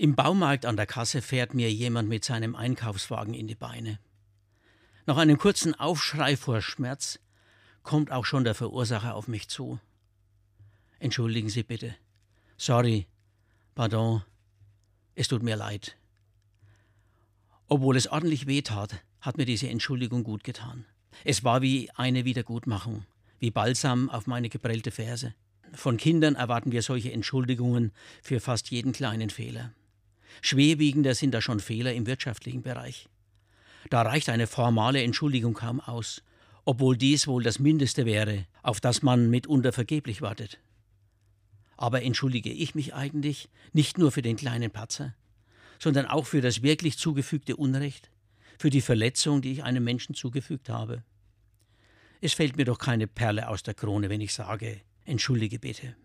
Im Baumarkt an der Kasse fährt mir jemand mit seinem Einkaufswagen in die Beine. Nach einem kurzen Aufschrei vor Schmerz kommt auch schon der Verursacher auf mich zu. Entschuldigen Sie bitte. Sorry. Pardon. Es tut mir leid. Obwohl es ordentlich weh tat, hat mir diese Entschuldigung gut getan. Es war wie eine Wiedergutmachung, wie Balsam auf meine geprellte Ferse. Von Kindern erwarten wir solche Entschuldigungen für fast jeden kleinen Fehler. Schwerwiegender sind da schon Fehler im wirtschaftlichen Bereich. Da reicht eine formale Entschuldigung kaum aus, obwohl dies wohl das Mindeste wäre, auf das man mitunter vergeblich wartet. Aber entschuldige ich mich eigentlich nicht nur für den kleinen Patzer, sondern auch für das wirklich zugefügte Unrecht, für die Verletzung, die ich einem Menschen zugefügt habe. Es fällt mir doch keine Perle aus der Krone, wenn ich sage, entschuldige bitte.